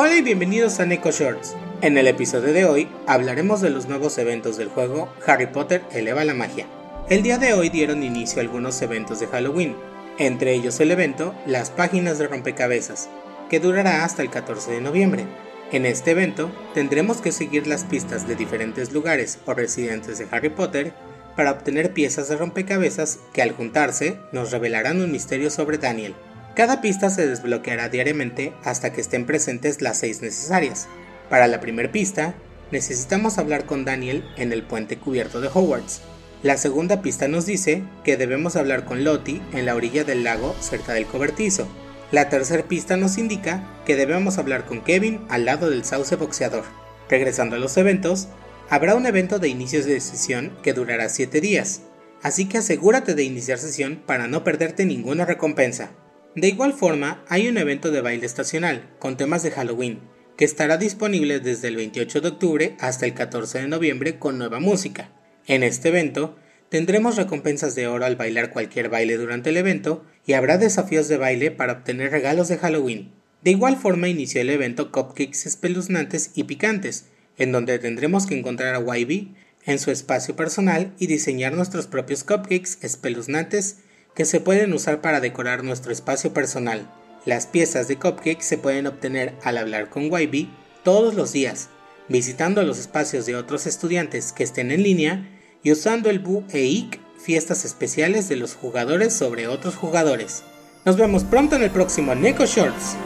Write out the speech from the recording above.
Hola y bienvenidos a Neko Shorts. En el episodio de hoy hablaremos de los nuevos eventos del juego Harry Potter Eleva la Magia. El día de hoy dieron inicio algunos eventos de Halloween, entre ellos el evento Las Páginas de Rompecabezas, que durará hasta el 14 de noviembre. En este evento tendremos que seguir las pistas de diferentes lugares o residentes de Harry Potter para obtener piezas de rompecabezas que al juntarse nos revelarán un misterio sobre Daniel. Cada pista se desbloqueará diariamente hasta que estén presentes las seis necesarias. Para la primera pista, necesitamos hablar con Daniel en el puente cubierto de Hogwarts. La segunda pista nos dice que debemos hablar con Lottie en la orilla del lago cerca del cobertizo. La tercera pista nos indica que debemos hablar con Kevin al lado del sauce boxeador. Regresando a los eventos, habrá un evento de inicios de sesión que durará 7 días, así que asegúrate de iniciar sesión para no perderte ninguna recompensa. De igual forma, hay un evento de baile estacional con temas de Halloween, que estará disponible desde el 28 de octubre hasta el 14 de noviembre con nueva música. En este evento, tendremos recompensas de oro al bailar cualquier baile durante el evento y habrá desafíos de baile para obtener regalos de Halloween. De igual forma inició el evento Cupcakes espeluznantes y picantes, en donde tendremos que encontrar a Wybie en su espacio personal y diseñar nuestros propios cupcakes espeluznantes que se pueden usar para decorar nuestro espacio personal. Las piezas de cupcake se pueden obtener al hablar con YB todos los días, visitando los espacios de otros estudiantes que estén en línea y usando el Bu e IC fiestas especiales de los jugadores sobre otros jugadores. Nos vemos pronto en el próximo Neko Shorts.